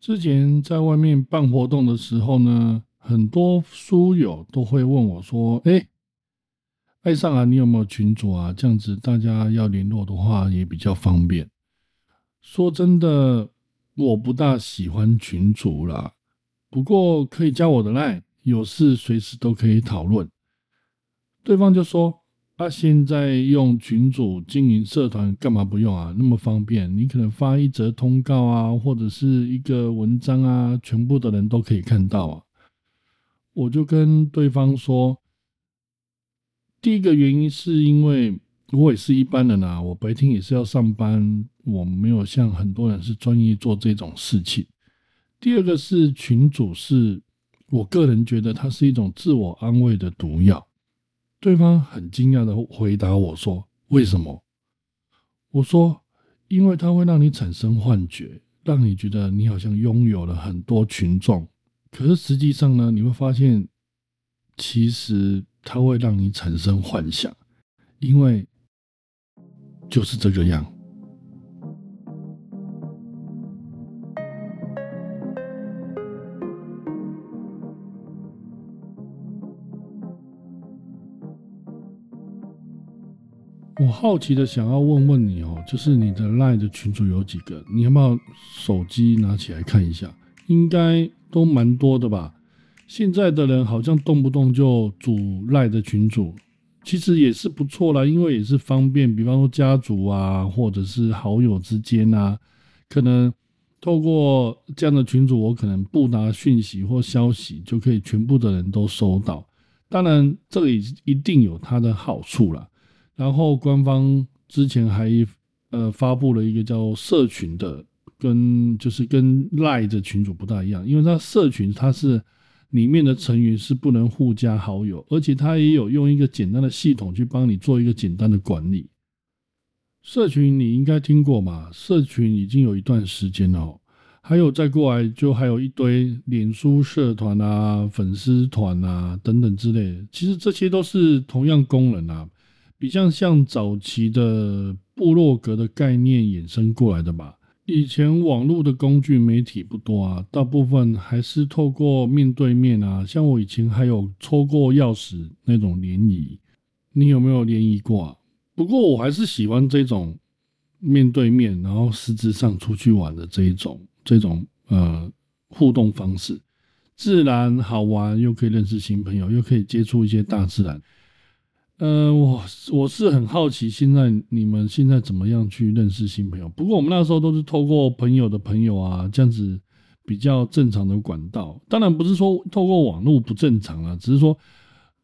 之前在外面办活动的时候呢，很多书友都会问我说：“哎，爱上啊，你有没有群主啊？这样子大家要联络的话也比较方便。”说真的，我不大喜欢群主啦，不过可以加我的 line，有事随时都可以讨论。对方就说。他现在用群主经营社团干嘛不用啊？那么方便，你可能发一则通告啊，或者是一个文章啊，全部的人都可以看到啊。我就跟对方说，第一个原因是因为我也是一般人啊，我白天也是要上班，我没有像很多人是专业做这种事情。第二个是群主是我个人觉得它是一种自我安慰的毒药。对方很惊讶的回答我说：“为什么？”我说：“因为它会让你产生幻觉，让你觉得你好像拥有了很多群众。可是实际上呢，你会发现，其实它会让你产生幻想，因为就是这个样。”我好奇的想要问问你哦，就是你的赖的群主有几个？你要不要手机拿起来看一下？应该都蛮多的吧？现在的人好像动不动就组赖的群主，其实也是不错啦，因为也是方便。比方说家族啊，或者是好友之间啊，可能透过这样的群主，我可能不拿讯息或消息，就可以全部的人都收到。当然，这个也一定有它的好处啦。然后官方之前还呃发布了一个叫社群的，跟就是跟赖的群主不大一样，因为它社群它是里面的成员是不能互加好友，而且它也有用一个简单的系统去帮你做一个简单的管理。社群你应该听过嘛？社群已经有一段时间了，还有再过来就还有一堆脸书社团啊、粉丝团啊等等之类，其实这些都是同样功能啊。比较像早期的部落格的概念衍生过来的吧。以前网络的工具媒体不多啊，大部分还是透过面对面啊。像我以前还有抽过钥匙那种联谊，你有没有联谊过啊？不过我还是喜欢这种面对面，然后实质上出去玩的这一种这种呃互动方式，自然好玩，又可以认识新朋友，又可以接触一些大自然。呃，我我是很好奇，现在你们现在怎么样去认识新朋友？不过我们那时候都是透过朋友的朋友啊，这样子比较正常的管道。当然不是说透过网络不正常啊，只是说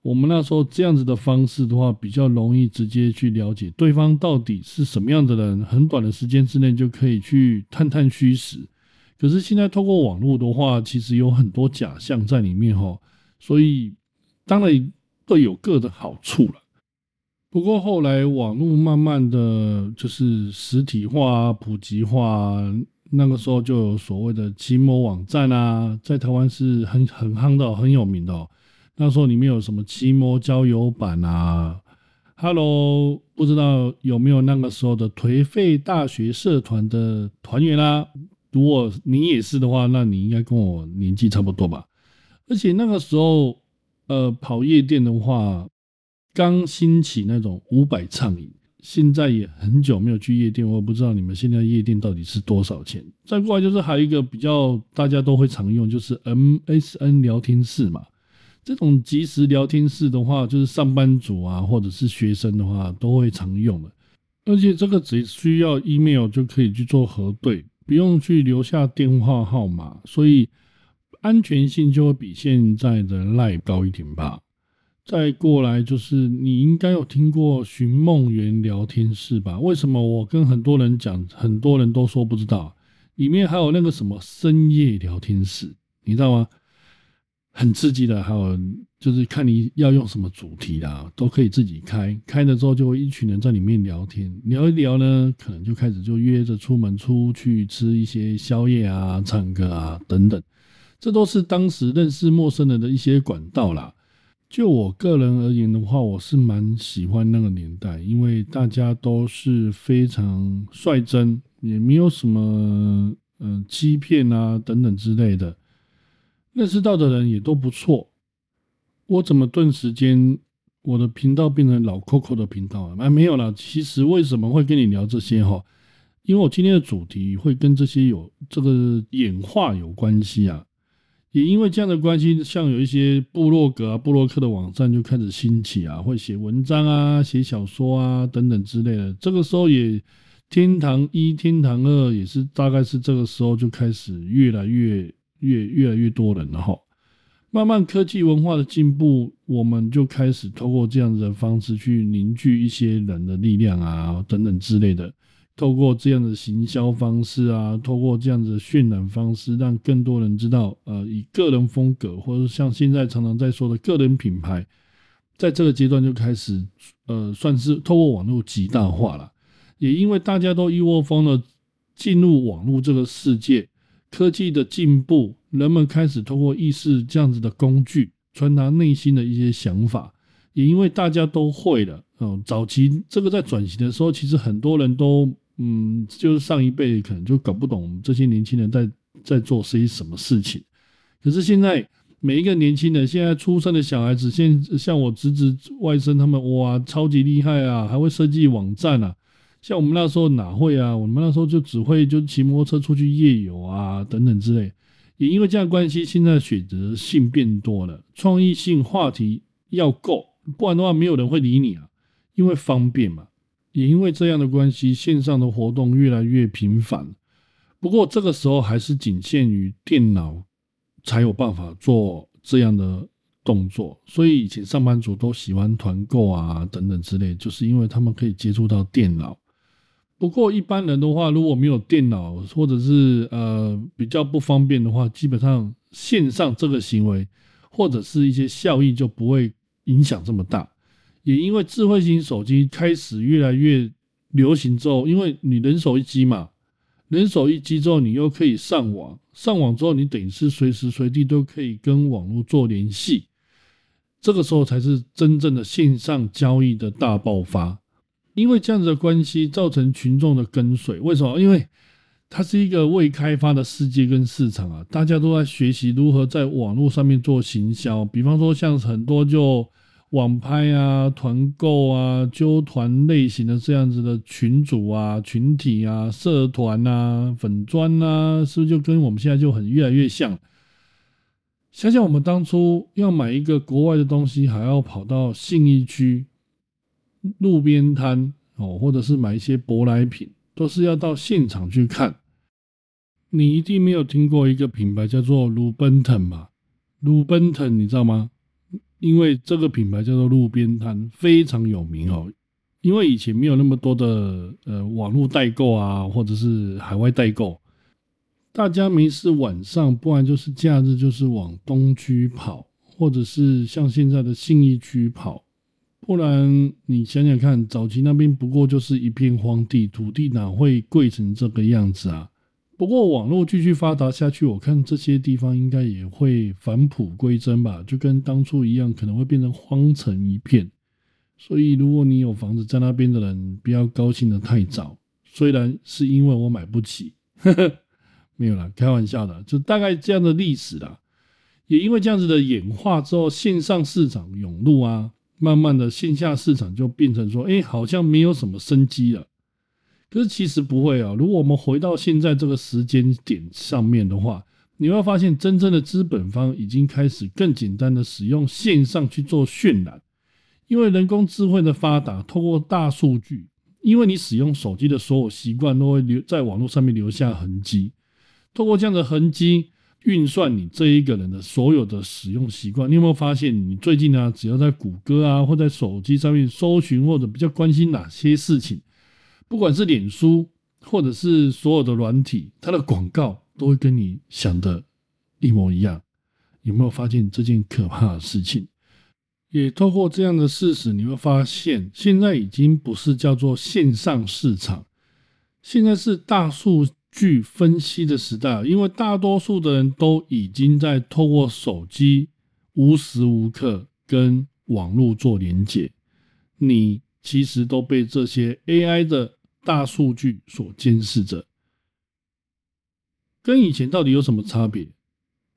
我们那时候这样子的方式的话，比较容易直接去了解对方到底是什么样的人，很短的时间之内就可以去探探虚实。可是现在透过网络的话，其实有很多假象在里面哈，所以当然各有各的好处了。不过后来网络慢慢的就是实体化、普及化，那个时候就有所谓的奇摩网站啊，在台湾是很很夯的、很有名的。那时候里面有什么奇摩交友版啊，Hello，不知道有没有那个时候的颓废大学社团的团员啊？如果你也是的话，那你应该跟我年纪差不多吧？而且那个时候，呃，跑夜店的话。刚兴起那种五百畅饮，现在也很久没有去夜店，我不知道你们现在夜店到底是多少钱。再过来就是还有一个比较大家都会常用，就是 MSN 聊天室嘛。这种即时聊天室的话，就是上班族啊或者是学生的话都会常用的，而且这个只需要 email 就可以去做核对，不用去留下电话号码，所以安全性就会比现在的 Line 高一点吧。再过来就是你应该有听过寻梦园聊天室吧？为什么我跟很多人讲，很多人都说不知道？里面还有那个什么深夜聊天室，你知道吗？很刺激的，还有就是看你要用什么主题啦，都可以自己开。开了之后就一群人在里面聊天，聊一聊呢，可能就开始就约着出门出去吃一些宵夜啊、唱歌啊等等，这都是当时认识陌生人的一些管道啦。就我个人而言的话，我是蛮喜欢那个年代，因为大家都是非常率真，也没有什么嗯欺骗啊等等之类的，认识到的人也都不错。我怎么顿时间我的频道变成老 Coco 的频道啊？哎，没有了。其实为什么会跟你聊这些哈？因为我今天的主题会跟这些有这个演化有关系啊。也因为这样的关系，像有一些部落格啊、部落客的网站就开始兴起啊，会写文章啊、写小说啊等等之类的。这个时候也天堂一、天堂二也是大概是这个时候就开始越来越越越来越多人了哈。慢慢科技文化的进步，我们就开始通过这样子的方式去凝聚一些人的力量啊等等之类的。透过这样的行销方式啊，透过这样子的渲染方式，让更多人知道，呃，以个人风格，或者像现在常常在说的个人品牌，在这个阶段就开始，呃，算是透过网络极大化了。也因为大家都一窝蜂的进入网络这个世界，科技的进步，人们开始通过意识这样子的工具，传达内心的一些想法。也因为大家都会了，嗯，早期这个在转型的时候，其实很多人都。嗯，就是上一辈可能就搞不懂这些年轻人在在做些什么事情。可是现在每一个年轻人，现在出生的小孩子，现像我侄子、外甥他们，哇，超级厉害啊，还会设计网站啊。像我们那时候哪会啊？我们那时候就只会就骑摩托车出去夜游啊，等等之类。也因为这样关系，现在选择性变多了，创意性话题要够，不然的话没有人会理你啊，因为方便嘛。也因为这样的关系，线上的活动越来越频繁。不过这个时候还是仅限于电脑才有办法做这样的动作，所以以前上班族都喜欢团购啊等等之类，就是因为他们可以接触到电脑。不过一般人的话，如果没有电脑或者是呃比较不方便的话，基本上线上这个行为或者是一些效益就不会影响这么大。也因为智慧型手机开始越来越流行之后，因为你人手一机嘛，人手一机之后，你又可以上网，上网之后，你等于是随时随地都可以跟网络做联系，这个时候才是真正的线上交易的大爆发。因为这样子的关系，造成群众的跟随。为什么？因为它是一个未开发的世界跟市场啊，大家都在学习如何在网络上面做行销。比方说，像很多就。网拍啊、团购啊、揪团类型的这样子的群组啊、群体啊、社团啊、粉砖啊，是不是就跟我们现在就很越来越像？想想我们当初要买一个国外的东西，还要跑到信义区路边摊哦，或者是买一些舶来品，都是要到现场去看。你一定没有听过一个品牌叫做鲁奔腾吧？鲁奔腾，你知道吗？因为这个品牌叫做路边摊，非常有名哦。因为以前没有那么多的呃网络代购啊，或者是海外代购，大家没事晚上，不然就是假日，就是往东区跑，或者是像现在的信义区跑。不然你想想看，早期那边不过就是一片荒地，土地哪会贵成这个样子啊？不过网络继续发达下去，我看这些地方应该也会返璞归真吧，就跟当初一样，可能会变成荒城一片。所以，如果你有房子在那边的人，不要高兴的太早。虽然是因为我买不起，呵呵，没有啦，开玩笑的，就大概这样的历史啦。也因为这样子的演化之后，线上市场涌入啊，慢慢的线下市场就变成说，哎，好像没有什么生机了。可是其实不会啊！如果我们回到现在这个时间点上面的话，你会发现真正的资本方已经开始更简单的使用线上去做渲染，因为人工智慧的发达，透过大数据，因为你使用手机的所有习惯都会留在网络上面留下痕迹，透过这样的痕迹运算你这一个人的所有的使用习惯。你有没有发现，你最近呢，只要在谷歌啊或在手机上面搜寻或者比较关心哪些事情？不管是脸书，或者是所有的软体，它的广告都会跟你想的一模一样。有没有发现这件可怕的事情？也透过这样的事实，你会发现，现在已经不是叫做线上市场，现在是大数据分析的时代。因为大多数的人都已经在透过手机无时无刻跟网络做连接，你。其实都被这些 AI 的大数据所监视着。跟以前到底有什么差别？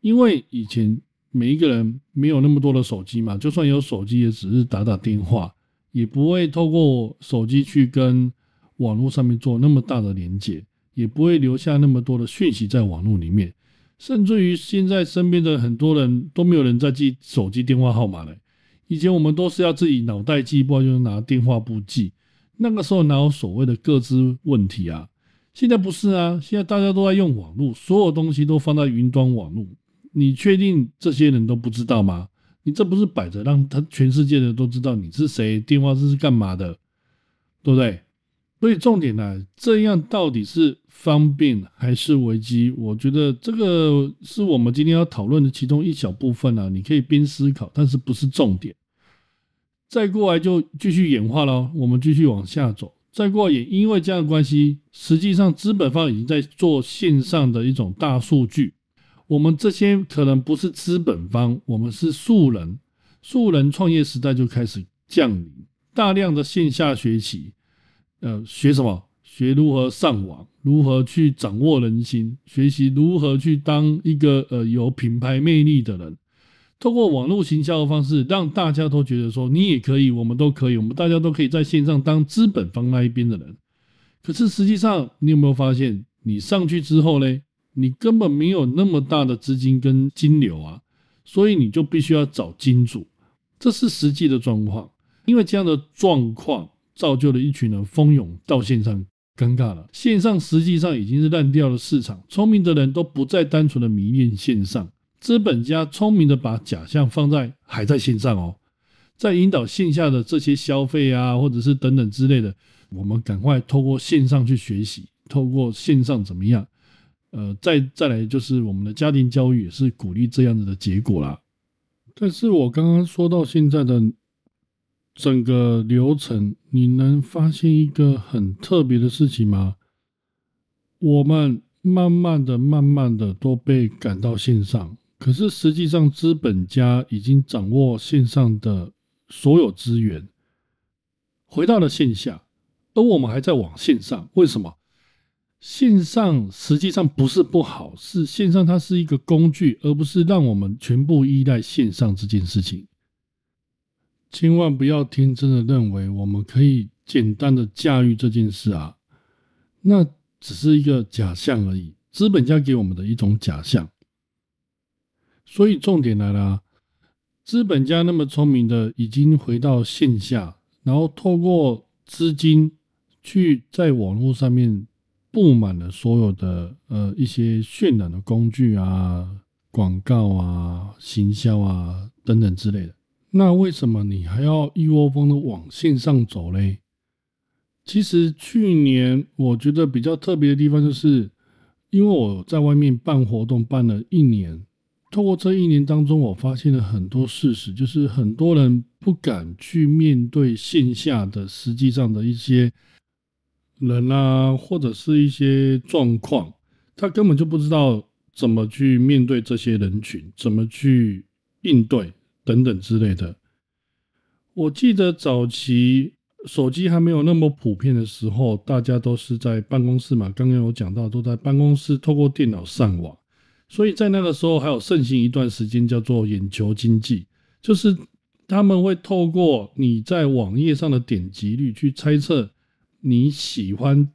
因为以前每一个人没有那么多的手机嘛，就算有手机，也只是打打电话，也不会透过手机去跟网络上面做那么大的连接，也不会留下那么多的讯息在网络里面。甚至于现在身边的很多人都没有人在记手机电话号码了。以前我们都是要自己脑袋记，不然就是拿电话簿记。那个时候哪有所谓的各自问题啊？现在不是啊，现在大家都在用网络，所有东西都放在云端网络。你确定这些人都不知道吗？你这不是摆着让他全世界的都知道你是谁，电话是是干嘛的，对不对？所以重点呢，这样到底是方便还是危机？我觉得这个是我们今天要讨论的其中一小部分啊。你可以边思考，但是不是重点。再过来就继续演化了，我们继续往下走。再过来也因为这样的关系，实际上资本方已经在做线上的一种大数据。我们这些可能不是资本方，我们是素人，素人创业时代就开始降临，大量的线下学习。呃，学什么？学如何上网，如何去掌握人心，学习如何去当一个呃有品牌魅力的人。通过网络行销的方式，让大家都觉得说你也可以，我们都可以，我们大家都可以在线上当资本方那一边的人。可是实际上，你有没有发现，你上去之后呢，你根本没有那么大的资金跟金流啊，所以你就必须要找金主，这是实际的状况。因为这样的状况。造就了一群人蜂拥到线上，尴尬了。线上实际上已经是烂掉的市场，聪明的人都不再单纯的迷恋线上，资本家聪明的把假象放在还在线上哦，在引导线下的这些消费啊，或者是等等之类的，我们赶快透过线上去学习，透过线上怎么样？呃，再再来就是我们的家庭教育也是鼓励这样子的结果啦。但是我刚刚说到现在的。整个流程，你能发现一个很特别的事情吗？我们慢慢的、慢慢的都被赶到线上，可是实际上资本家已经掌握线上的所有资源，回到了线下，而我们还在往线上。为什么？线上实际上不是不好，是线上它是一个工具，而不是让我们全部依赖线上这件事情。千万不要天真的认为我们可以简单的驾驭这件事啊，那只是一个假象而已，资本家给我们的一种假象。所以重点来了，资本家那么聪明的已经回到线下，然后透过资金去在网络上面布满了所有的呃一些渲染的工具啊、广告啊、行销啊等等之类的。那为什么你还要一窝蜂的往线上走嘞？其实去年我觉得比较特别的地方，就是因为我在外面办活动办了一年，透过这一年当中，我发现了很多事实，就是很多人不敢去面对线下的实际上的一些人啊，或者是一些状况，他根本就不知道怎么去面对这些人群，怎么去应对。等等之类的，我记得早期手机还没有那么普遍的时候，大家都是在办公室嘛。刚刚有讲到，都在办公室透过电脑上网，所以在那个时候还有盛行一段时间叫做眼球经济，就是他们会透过你在网页上的点击率去猜测你喜欢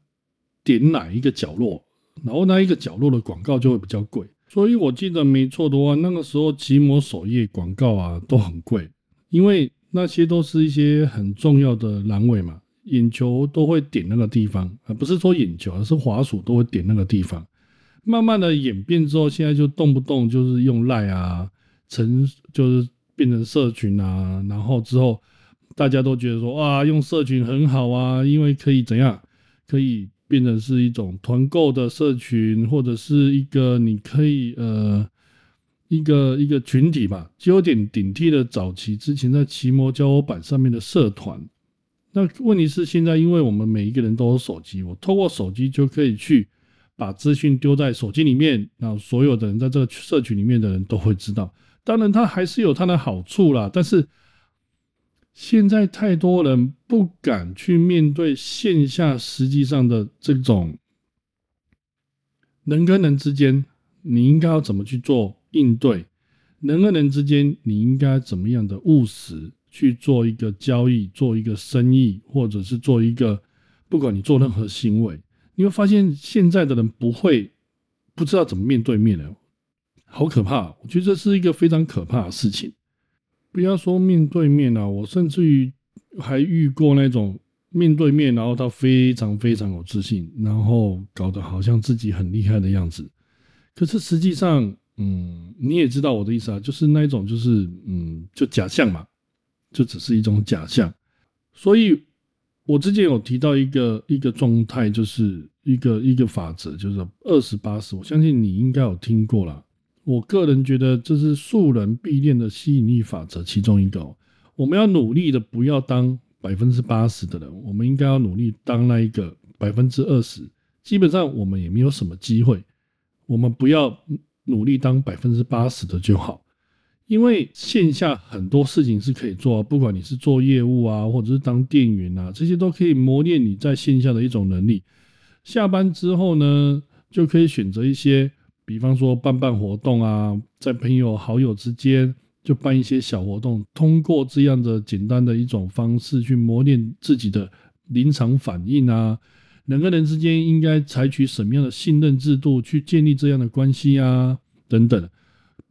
点哪一个角落，然后那一个角落的广告就会比较贵。所以我记得没错的话，那个时候奇摩首页广告啊都很贵，因为那些都是一些很重要的栏位嘛，眼球都会点那个地方，而不是说眼球，而是滑鼠都会点那个地方。慢慢的演变之后，现在就动不动就是用赖啊，成就是变成社群啊，然后之后大家都觉得说哇，用社群很好啊，因为可以怎样，可以。变成是一种团购的社群，或者是一个你可以呃一个一个群体吧，就有点顶替了早期之前在奇摩交友板上面的社团。那问题是现在，因为我们每一个人都有手机，我透过手机就可以去把资讯丢在手机里面，那所有的人在这个社群里面的人都会知道。当然，它还是有它的好处啦，但是。现在太多人不敢去面对线下实际上的这种人跟人之间，你应该要怎么去做应对？人跟人之间，你应该怎么样的务实去做一个交易，做一个生意，或者是做一个，不管你做任何行为，你会发现现在的人不会不知道怎么面对面的，好可怕！我觉得这是一个非常可怕的事情。不要说面对面啊，我甚至于还遇过那种面对面，然后他非常非常有自信，然后搞得好像自己很厉害的样子，可是实际上。嗯，你也知道我的意思啊，就是那一种，就是嗯，就假象嘛，就只是一种假象。所以，我之前有提到一个一个状态，就是一个一个法则，就是二十八十。我相信你应该有听过了。我个人觉得这是素人必练的吸引力法则其中一个。我们要努力的，不要当百分之八十的人，我们应该要努力当那一个百分之二十。基本上我们也没有什么机会，我们不要。努力当百分之八十的就好，因为线下很多事情是可以做，不管你是做业务啊，或者是当店员啊，这些都可以磨练你在线下的一种能力。下班之后呢，就可以选择一些，比方说办办活动啊，在朋友好友之间就办一些小活动，通过这样的简单的一种方式去磨练自己的临场反应啊。两个人之间应该采取什么样的信任制度去建立这样的关系啊？等等。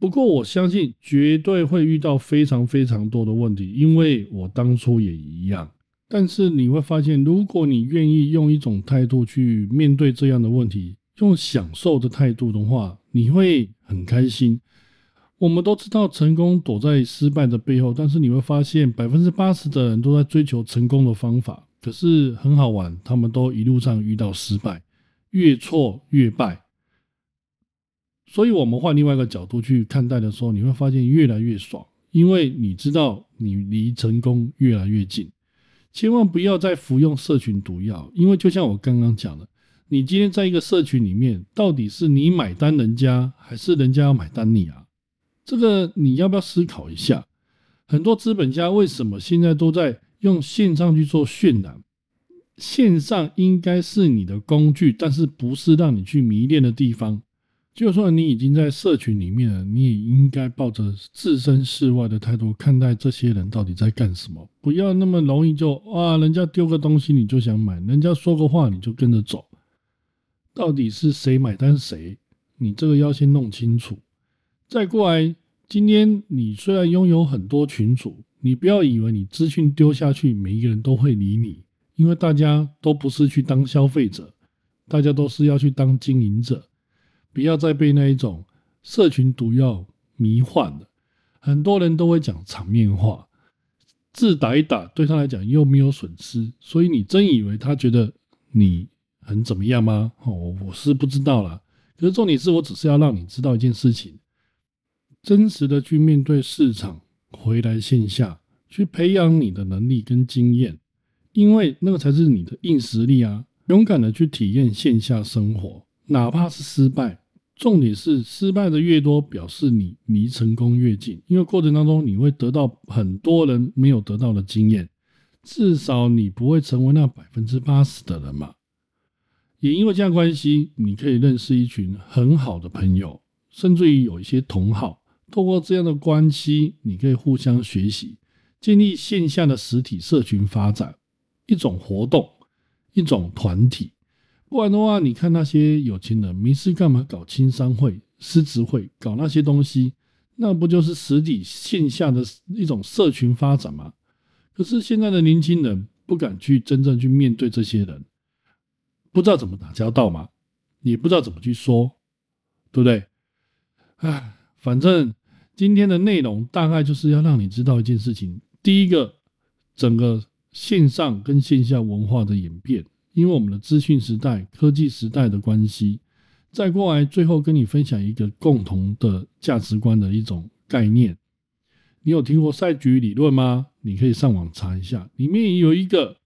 不过我相信绝对会遇到非常非常多的问题，因为我当初也一样。但是你会发现，如果你愿意用一种态度去面对这样的问题，用享受的态度的话，你会很开心。我们都知道成功躲在失败的背后，但是你会发现百分之八十的人都在追求成功的方法。可是很好玩，他们都一路上遇到失败，越挫越败。所以，我们换另外一个角度去看待的时候，你会发现越来越爽，因为你知道你离成功越来越近。千万不要再服用社群毒药，因为就像我刚刚讲的，你今天在一个社群里面，到底是你买单人家，还是人家要买单你啊？这个你要不要思考一下？很多资本家为什么现在都在？用线上去做渲染，线上应该是你的工具，但是不是让你去迷恋的地方。就算你已经在社群里面了，你也应该抱着置身事外的态度看待这些人到底在干什么，不要那么容易就哇，人家丢个东西你就想买，人家说个话你就跟着走，到底是谁买单谁？你这个要先弄清楚。再过来，今天你虽然拥有很多群主。你不要以为你资讯丢下去，每一个人都会理你，因为大家都不是去当消费者，大家都是要去当经营者。不要再被那一种社群毒药迷幻了。很多人都会讲场面话，字打一打对他来讲又没有损失，所以你真以为他觉得你很怎么样吗？哦，我是不知道啦。可是重点是我只是要让你知道一件事情，真实的去面对市场。回来线下去培养你的能力跟经验，因为那个才是你的硬实力啊！勇敢的去体验线下生活，哪怕是失败，重点是失败的越多，表示你离成功越近。因为过程当中你会得到很多人没有得到的经验，至少你不会成为那百分之八十的人嘛。也因为这样关系，你可以认识一群很好的朋友，甚至于有一些同好。透过这样的关系，你可以互相学习，建立线下的实体社群发展一种活动，一种团体。不然的话，你看那些有钱人没事干嘛搞青商会、狮子会，搞那些东西，那不就是实体线下的一种社群发展吗？可是现在的年轻人不敢去真正去面对这些人，不知道怎么打交道嘛，也不知道怎么去说，对不对？唉，反正。今天的内容大概就是要让你知道一件事情：第一个，整个线上跟线下文化的演变，因为我们的资讯时代、科技时代的关系；再过来，最后跟你分享一个共同的价值观的一种概念。你有听过赛局理论吗？你可以上网查一下，里面有一个《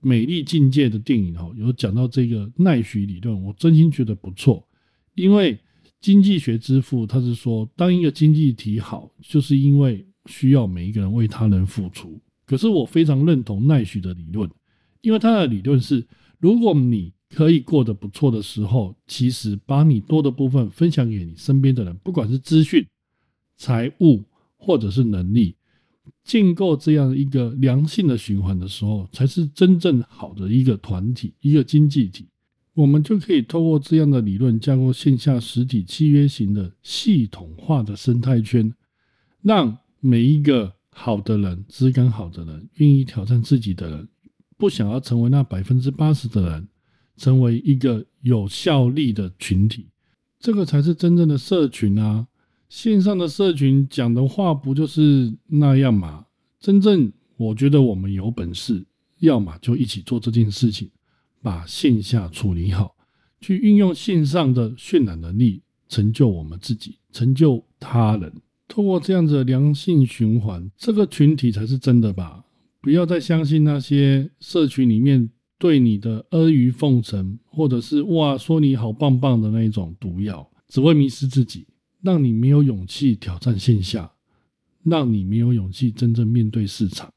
美丽境界》的电影哦，有讲到这个奈许理论，我真心觉得不错，因为。经济学之父，他是说，当一个经济体好，就是因为需要每一个人为他人付出。可是我非常认同奈许的理论，因为他的理论是，如果你可以过得不错的时候，其实把你多的部分分享给你身边的人，不管是资讯、财务或者是能力，建构这样一个良性的循环的时候，才是真正好的一个团体、一个经济体。我们就可以透过这样的理论架构线下实体契约型的系统化的生态圈，让每一个好的人、质感好的人、愿意挑战自己的人，不想要成为那百分之八十的人。成为一个有效力的群体，这个才是真正的社群啊！线上的社群讲的话不就是那样嘛？真正我觉得我们有本事，要么就一起做这件事情，把线下处理好，去运用线上的渲染能力，成就我们自己，成就他人。通过这样子的良性循环，这个群体才是真的吧？不要再相信那些社群里面。对你的阿谀奉承，或者是哇说你好棒棒的那种毒药，只会迷失自己，让你没有勇气挑战线下，让你没有勇气真正面对市场。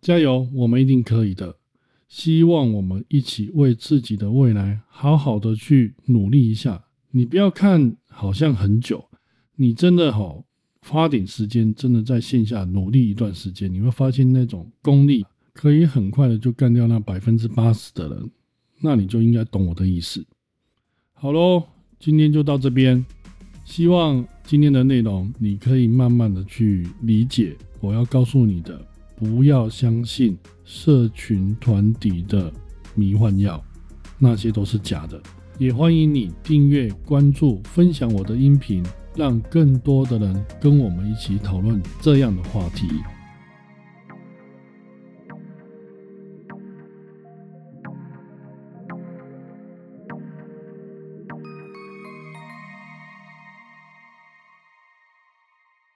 加油，我们一定可以的！希望我们一起为自己的未来好好的去努力一下。你不要看好像很久，你真的好花点时间，真的在线下努力一段时间，你会发现那种功力。可以很快的就干掉那百分之八十的人，那你就应该懂我的意思。好喽，今天就到这边。希望今天的内容你可以慢慢的去理解我要告诉你的，不要相信社群团体的迷幻药，那些都是假的。也欢迎你订阅、关注、分享我的音频，让更多的人跟我们一起讨论这样的话题。